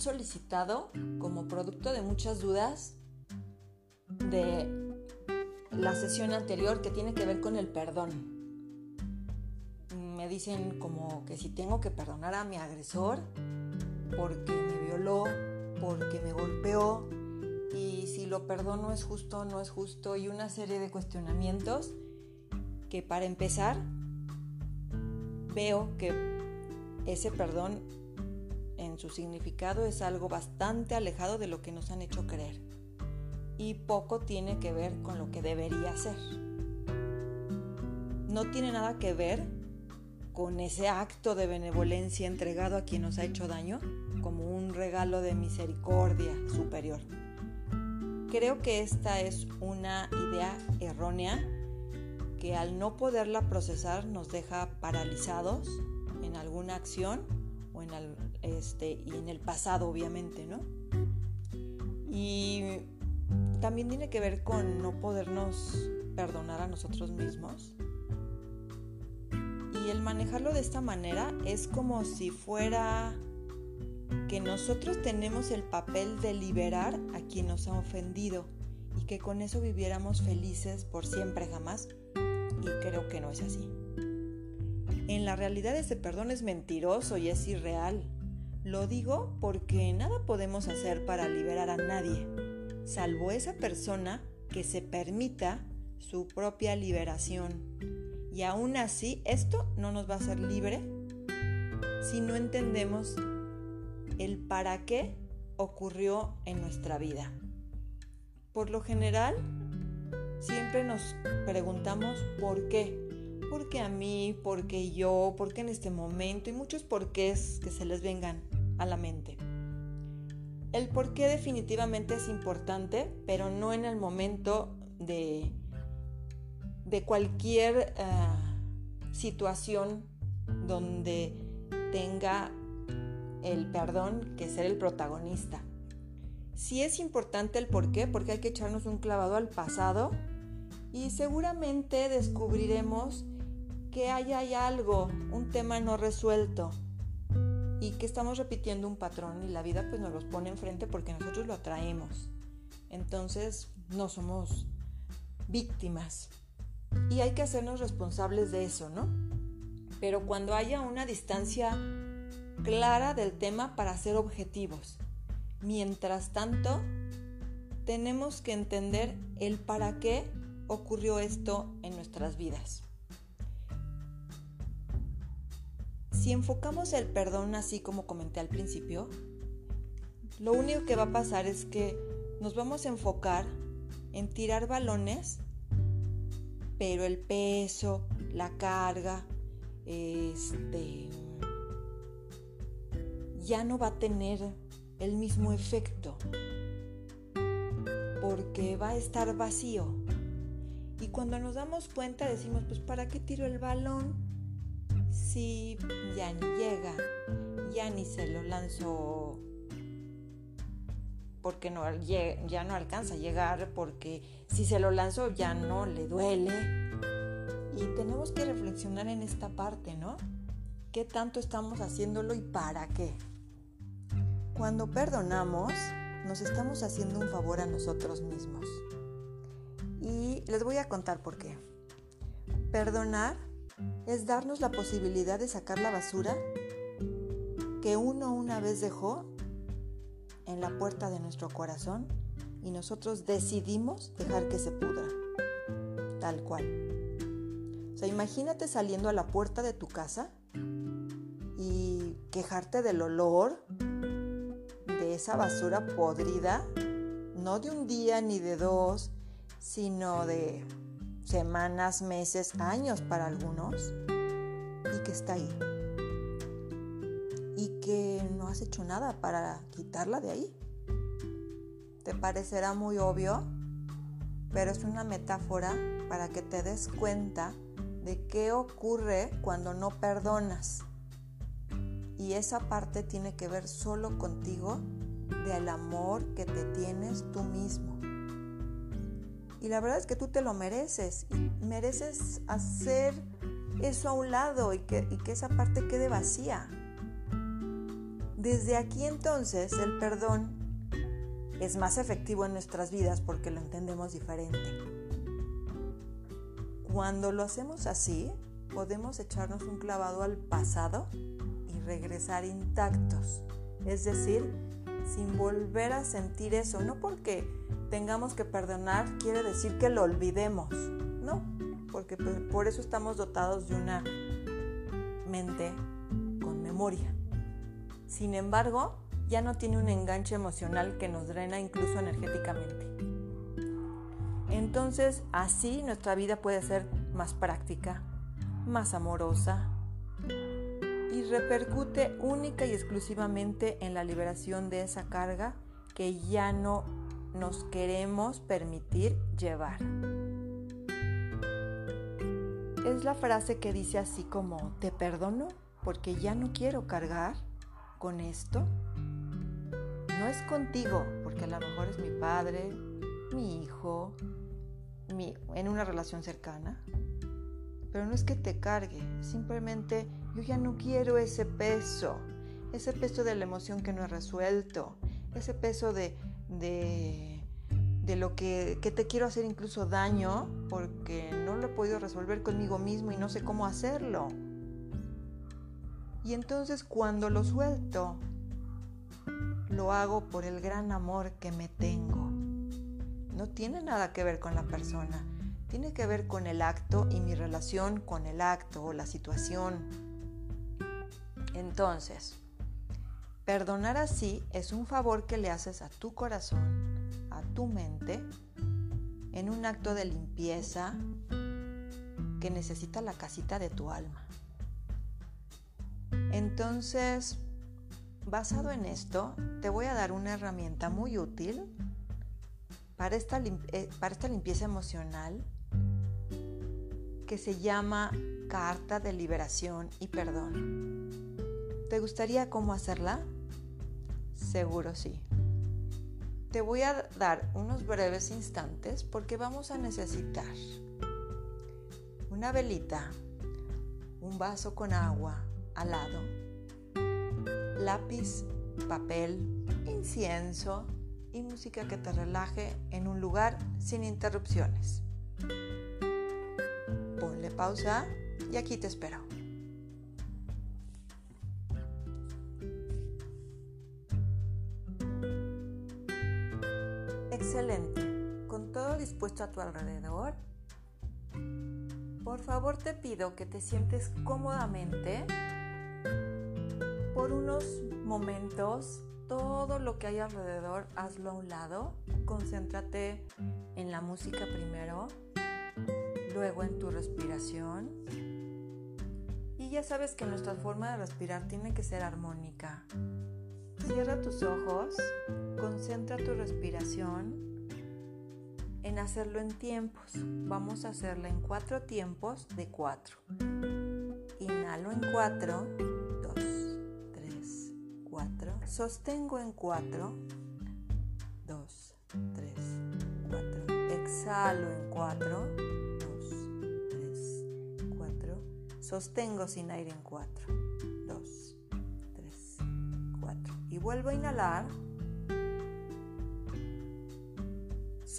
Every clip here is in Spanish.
solicitado como producto de muchas dudas de la sesión anterior que tiene que ver con el perdón. Me dicen como que si tengo que perdonar a mi agresor porque me violó, porque me golpeó y si lo perdono es justo no es justo y una serie de cuestionamientos que para empezar veo que ese perdón su significado es algo bastante alejado de lo que nos han hecho creer y poco tiene que ver con lo que debería ser. No tiene nada que ver con ese acto de benevolencia entregado a quien nos ha hecho daño como un regalo de misericordia superior. Creo que esta es una idea errónea que al no poderla procesar nos deja paralizados en alguna acción o en el, este, y en el pasado obviamente, ¿no? Y también tiene que ver con no podernos perdonar a nosotros mismos. Y el manejarlo de esta manera es como si fuera que nosotros tenemos el papel de liberar a quien nos ha ofendido y que con eso viviéramos felices por siempre jamás y creo que no es así. En la realidad ese perdón es mentiroso y es irreal. Lo digo porque nada podemos hacer para liberar a nadie, salvo esa persona que se permita su propia liberación. Y aún así, esto no nos va a hacer libre si no entendemos el para qué ocurrió en nuestra vida. Por lo general, Siempre nos preguntamos por qué. ¿Por qué a mí? ¿Por qué yo? ¿Por qué en este momento? Y muchos porqués que se les vengan a la mente. El por qué definitivamente es importante, pero no en el momento de, de cualquier eh, situación donde tenga el perdón que ser el protagonista. Sí es importante el por qué, porque hay que echarnos un clavado al pasado y seguramente descubriremos que hay, hay algo, un tema no resuelto y que estamos repitiendo un patrón y la vida pues nos los pone enfrente porque nosotros lo atraemos. Entonces no somos víctimas y hay que hacernos responsables de eso, ¿no? Pero cuando haya una distancia clara del tema para ser objetivos. Mientras tanto, tenemos que entender el para qué ocurrió esto en nuestras vidas. Si enfocamos el perdón así como comenté al principio, lo único que va a pasar es que nos vamos a enfocar en tirar balones, pero el peso, la carga, este, ya no va a tener el mismo efecto, porque va a estar vacío. Y cuando nos damos cuenta decimos, pues ¿para qué tiro el balón? Si ya ni llega, ya ni se lo lanzo porque no, ya no alcanza a llegar, porque si se lo lanzo ya no le duele. Y tenemos que reflexionar en esta parte, ¿no? ¿Qué tanto estamos haciéndolo y para qué? Cuando perdonamos, nos estamos haciendo un favor a nosotros mismos. Y les voy a contar por qué. Perdonar es darnos la posibilidad de sacar la basura que uno una vez dejó en la puerta de nuestro corazón y nosotros decidimos dejar que se pudra. Tal cual. O sea, imagínate saliendo a la puerta de tu casa y quejarte del olor de esa basura podrida, no de un día ni de dos, sino de semanas, meses, años para algunos, y que está ahí. Y que no has hecho nada para quitarla de ahí. Te parecerá muy obvio, pero es una metáfora para que te des cuenta de qué ocurre cuando no perdonas. Y esa parte tiene que ver solo contigo, del amor que te tienes tú mismo. Y la verdad es que tú te lo mereces y mereces hacer eso a un lado y que, y que esa parte quede vacía. Desde aquí entonces el perdón es más efectivo en nuestras vidas porque lo entendemos diferente. Cuando lo hacemos así, podemos echarnos un clavado al pasado y regresar intactos. Es decir, sin volver a sentir eso. No porque tengamos que perdonar quiere decir que lo olvidemos. No, porque pues, por eso estamos dotados de una mente con memoria. Sin embargo, ya no tiene un enganche emocional que nos drena incluso energéticamente. Entonces, así nuestra vida puede ser más práctica, más amorosa y repercute única y exclusivamente en la liberación de esa carga que ya no nos queremos permitir llevar. Es la frase que dice así como, te perdono porque ya no quiero cargar con esto no es contigo, porque a lo mejor es mi padre, mi hijo, en una relación cercana. Pero no es que te cargue, simplemente yo ya no quiero ese peso, ese peso de la emoción que no he resuelto, ese peso de, de, de lo que, que te quiero hacer incluso daño porque no lo he podido resolver conmigo mismo y no sé cómo hacerlo. Y entonces cuando lo suelto, lo hago por el gran amor que me tengo. No tiene nada que ver con la persona, tiene que ver con el acto y mi relación con el acto o la situación. Entonces, perdonar así es un favor que le haces a tu corazón, a tu mente, en un acto de limpieza que necesita la casita de tu alma. Entonces, Basado en esto, te voy a dar una herramienta muy útil para esta, eh, para esta limpieza emocional que se llama Carta de Liberación y Perdón. ¿Te gustaría cómo hacerla? Seguro sí. Te voy a dar unos breves instantes porque vamos a necesitar una velita, un vaso con agua al lado, lápiz, papel, incienso y música que te relaje en un lugar sin interrupciones. Ponle pausa y aquí te espero. Excelente. Con todo dispuesto a tu alrededor, por favor te pido que te sientes cómodamente por unos momentos todo lo que hay alrededor hazlo a un lado, concéntrate en la música primero, luego en tu respiración. Y ya sabes que nuestra forma de respirar tiene que ser armónica. Cierra tus ojos, concentra tu respiración hacerlo en tiempos. Vamos a hacerlo en cuatro tiempos de cuatro. Inhalo en cuatro. Sostengo en 4. 2, 3, 4. Exhalo en 4. 2, 3, 4. Sostengo sin aire en 4. 2, 3, 4. Y vuelvo a inhalar.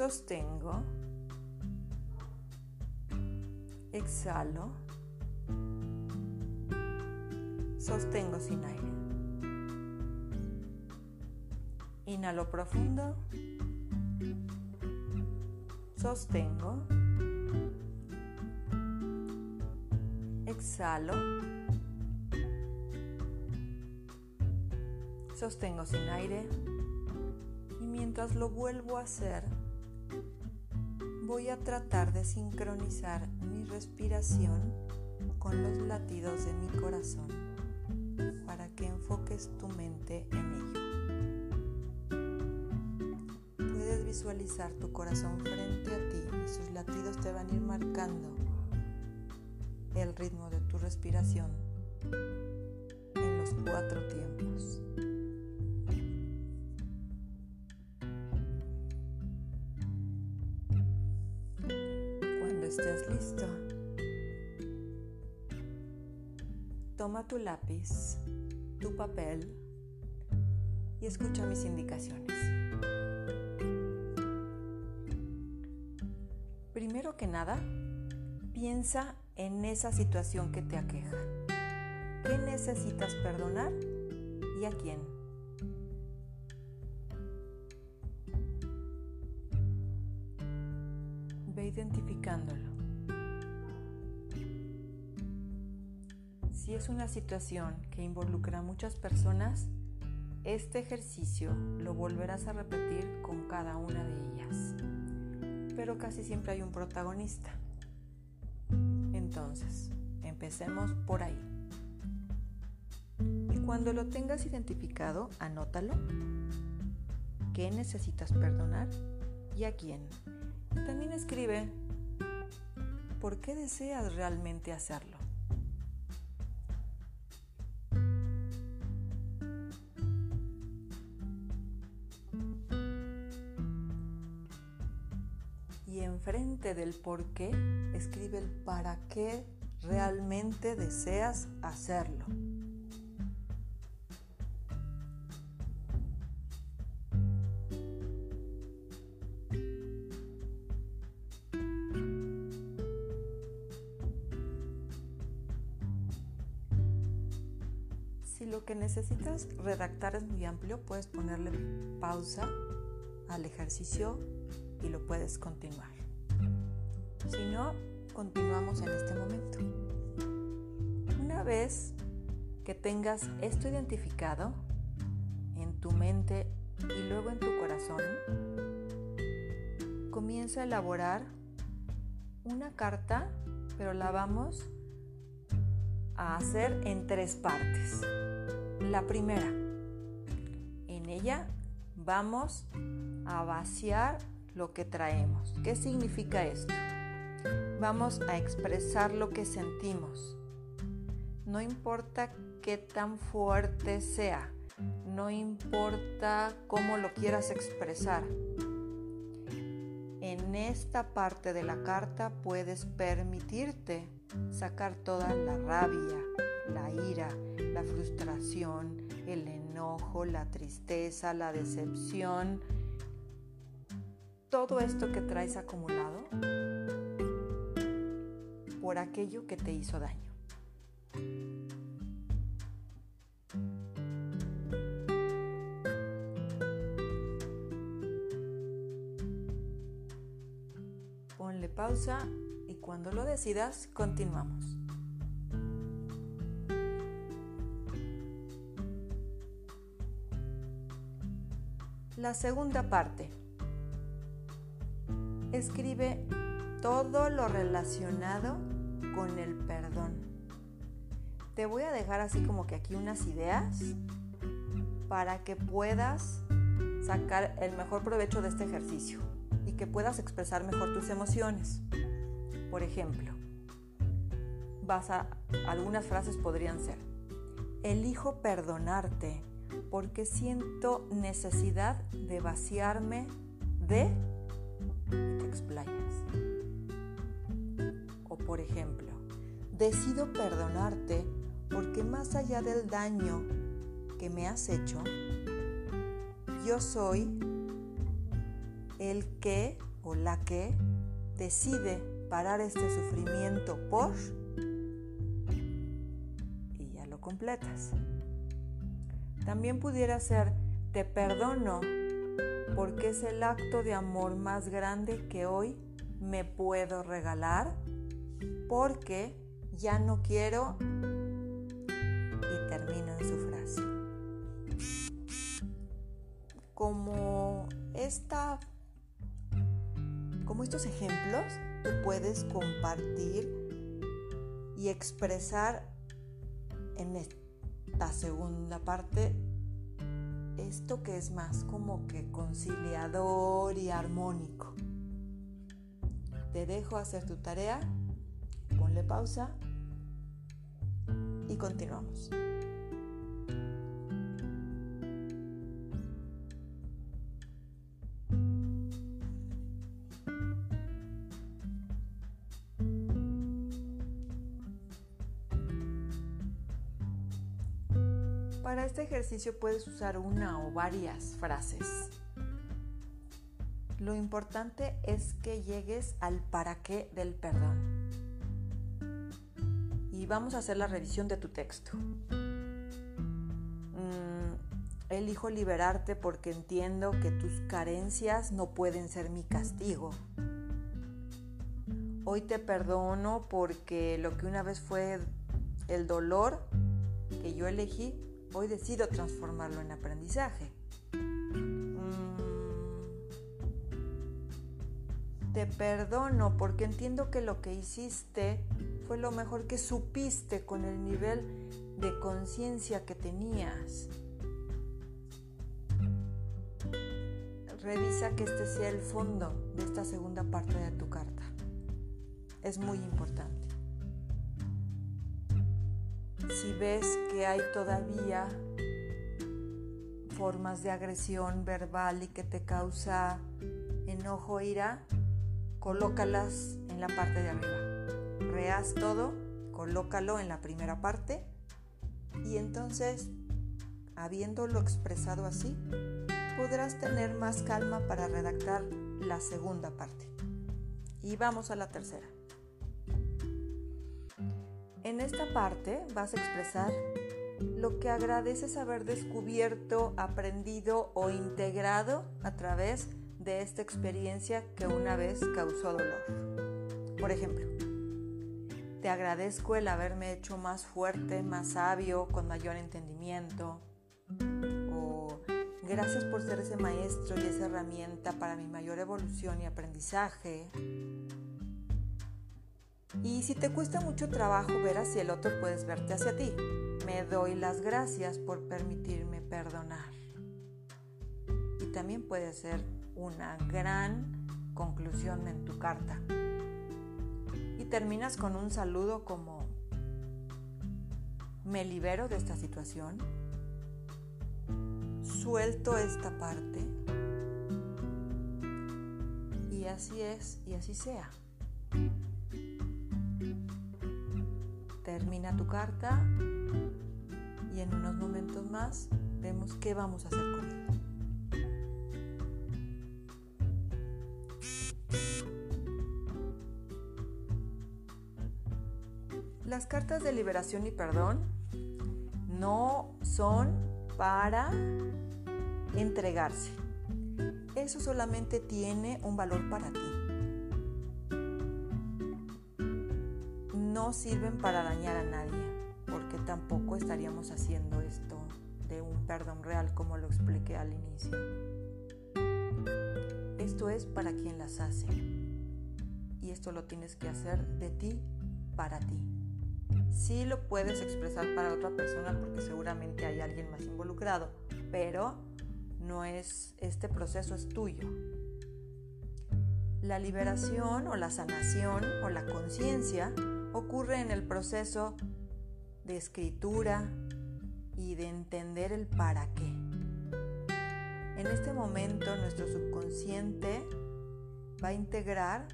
Sostengo. Exhalo. Sostengo sin aire. Inhalo profundo. Sostengo. Exhalo. Sostengo sin aire. Y mientras lo vuelvo a hacer, voy a tratar de sincronizar mi respiración con los latidos de mi corazón para que enfoques tu mente en ello. visualizar tu corazón frente a ti y sus latidos te van a ir marcando el ritmo de tu respiración en los cuatro tiempos. Toma tu lápiz, tu papel escucha mis indicaciones. Primero que nada, piensa en esa situación que te aqueja. ¿Qué necesitas perdonar y a quién? Ve identificándolo. Si es una situación que involucra a muchas personas, este ejercicio lo volverás a repetir con cada una de ellas. Pero casi siempre hay un protagonista. Entonces, empecemos por ahí. Y cuando lo tengas identificado, anótalo. ¿Qué necesitas perdonar y a quién? También escribe por qué deseas realmente hacerlo. Del por qué, escribe el para qué realmente deseas hacerlo. Si lo que necesitas redactar es muy amplio, puedes ponerle pausa al ejercicio y lo puedes continuar. Si no, continuamos en este momento. Una vez que tengas esto identificado en tu mente y luego en tu corazón, comienza a elaborar una carta, pero la vamos a hacer en tres partes. La primera, en ella vamos a vaciar lo que traemos. ¿Qué significa esto? Vamos a expresar lo que sentimos. No importa qué tan fuerte sea, no importa cómo lo quieras expresar. En esta parte de la carta puedes permitirte sacar toda la rabia, la ira, la frustración, el enojo, la tristeza, la decepción, todo esto que traes acumulado por aquello que te hizo daño. Ponle pausa y cuando lo decidas continuamos. La segunda parte. Escribe todo lo relacionado con el perdón. Te voy a dejar así como que aquí unas ideas para que puedas sacar el mejor provecho de este ejercicio y que puedas expresar mejor tus emociones. Por ejemplo, vas a algunas frases podrían ser: Elijo perdonarte porque siento necesidad de vaciarme de por ejemplo, decido perdonarte porque más allá del daño que me has hecho, yo soy el que o la que decide parar este sufrimiento por y ya lo completas. También pudiera ser te perdono porque es el acto de amor más grande que hoy me puedo regalar porque ya no quiero y termino en su frase. Como esta como estos ejemplos, tú puedes compartir y expresar en esta segunda parte esto que es más como que conciliador y armónico. Te dejo hacer tu tarea, pausa y continuamos. Para este ejercicio puedes usar una o varias frases. Lo importante es que llegues al para qué del perdón. Vamos a hacer la revisión de tu texto. Mm, elijo liberarte porque entiendo que tus carencias no pueden ser mi castigo. Hoy te perdono porque lo que una vez fue el dolor que yo elegí, hoy decido transformarlo en aprendizaje. Mm. Te perdono porque entiendo que lo que hiciste fue lo mejor que supiste con el nivel de conciencia que tenías. Revisa que este sea el fondo de esta segunda parte de tu carta. Es muy importante si ves que hay todavía formas de agresión verbal y que te causa enojo ira, colócalas en la parte de arriba. Rehaz todo, colócalo en la primera parte y entonces, habiéndolo expresado así, podrás tener más calma para redactar la segunda parte. Y vamos a la tercera. En esta parte vas a expresar lo que agradeces haber descubierto, aprendido o integrado a través de esta experiencia que una vez causó dolor. Por ejemplo, te agradezco el haberme hecho más fuerte, más sabio, con mayor entendimiento. O gracias por ser ese maestro y esa herramienta para mi mayor evolución y aprendizaje. Y si te cuesta mucho trabajo ver hacia el otro, puedes verte hacia ti. Me doy las gracias por permitirme perdonar. Y también puede ser una gran conclusión en tu carta. Y terminas con un saludo como, me libero de esta situación, suelto esta parte y así es y así sea. Termina tu carta y en unos momentos más vemos qué vamos a hacer con ella. Cartas de liberación y perdón no son para entregarse. Eso solamente tiene un valor para ti. no sirven para dañar a nadie, porque tampoco estaríamos haciendo esto de un perdón real como lo expliqué al inicio. Esto es para quien las hace. Y esto lo tienes que hacer de ti para ti. Sí lo puedes expresar para otra persona porque seguramente hay alguien más involucrado, pero no es este proceso es tuyo. La liberación o la sanación o la conciencia ocurre en el proceso de escritura y de entender el para qué. En este momento nuestro subconsciente va a integrar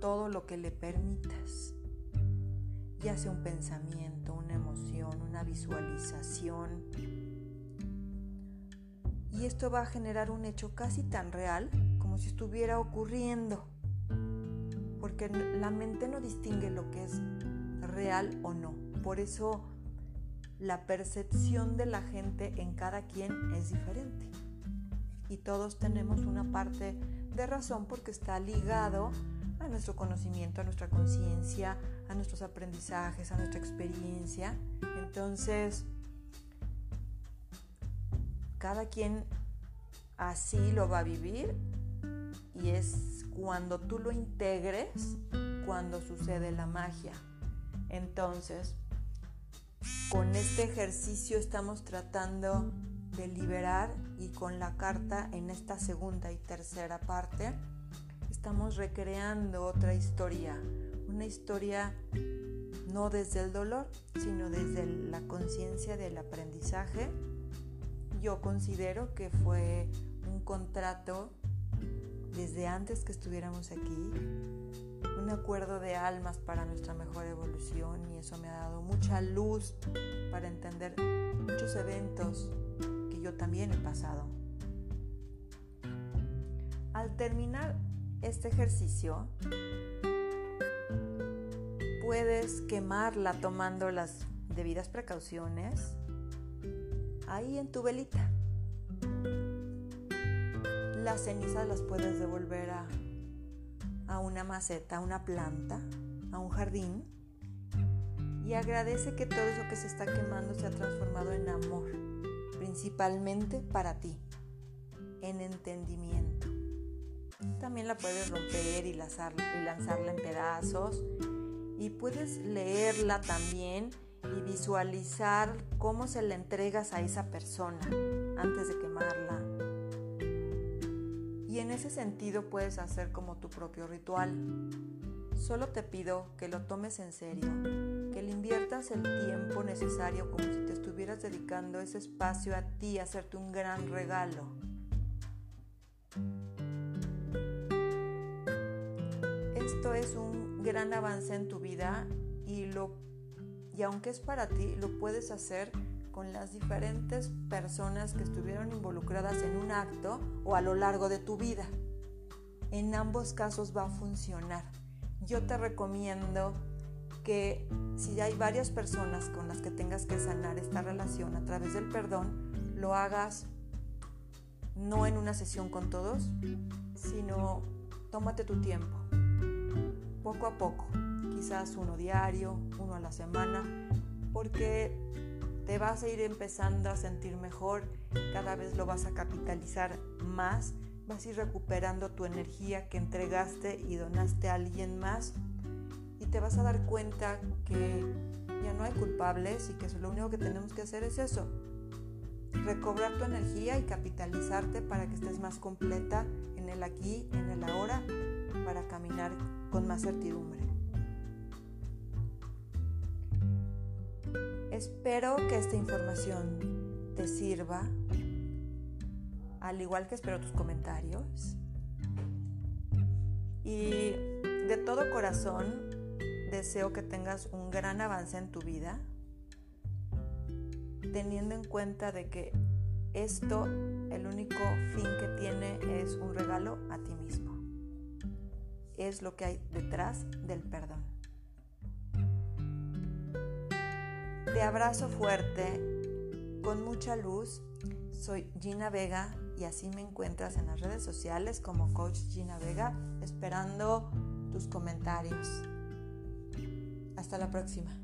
todo lo que le permitas, ya sea un pensamiento, una emoción, una visualización. Y esto va a generar un hecho casi tan real como si estuviera ocurriendo porque la mente no distingue lo que es real o no. Por eso la percepción de la gente en cada quien es diferente. Y todos tenemos una parte de razón porque está ligado a nuestro conocimiento, a nuestra conciencia, a nuestros aprendizajes, a nuestra experiencia. Entonces, cada quien así lo va a vivir y es cuando tú lo integres cuando sucede la magia. Entonces, con este ejercicio estamos tratando de liberar y con la carta en esta segunda y tercera parte estamos recreando otra historia, una historia no desde el dolor, sino desde la conciencia del aprendizaje. Yo considero que fue un contrato desde antes que estuviéramos aquí un acuerdo de almas para nuestra mejor evolución y eso me ha dado mucha luz para entender muchos eventos que yo también he pasado. Al terminar este ejercicio, puedes quemarla tomando las debidas precauciones ahí en tu velita. Las cenizas las puedes devolver a, a una maceta, a una planta, a un jardín y agradece que todo eso que se está quemando se ha transformado en amor, principalmente para ti, en entendimiento. También la puedes romper y, lanzarla, y lanzarla en pedazos y puedes leerla también y visualizar cómo se la entregas a esa persona antes de quemarla. Y en ese sentido puedes hacer como tu propio ritual. Solo te pido que lo tomes en serio, que le inviertas el tiempo necesario como si te estuvieras dedicando ese espacio a ti, a hacerte un gran regalo. Esto es un gran avance en tu vida y lo y aunque es para ti, lo puedes hacer con las diferentes personas que estuvieron involucradas en un acto o a lo largo de tu vida. En ambos casos va a funcionar. Yo te recomiendo que si hay varias personas con las que tengas que sanar esta relación a través del perdón, lo hagas no en una sesión con todos, sino tómate tu tiempo, poco a poco quizás uno diario, uno a la semana, porque te vas a ir empezando a sentir mejor, cada vez lo vas a capitalizar más, vas a ir recuperando tu energía que entregaste y donaste a alguien más y te vas a dar cuenta que ya no hay culpables y que lo único que tenemos que hacer es eso, recobrar tu energía y capitalizarte para que estés más completa en el aquí, en el ahora, para caminar con más certidumbre. Espero que esta información te sirva, al igual que espero tus comentarios. Y de todo corazón deseo que tengas un gran avance en tu vida, teniendo en cuenta de que esto, el único fin que tiene es un regalo a ti mismo. Es lo que hay detrás del perdón. Te abrazo fuerte, con mucha luz. Soy Gina Vega y así me encuentras en las redes sociales como Coach Gina Vega, esperando tus comentarios. Hasta la próxima.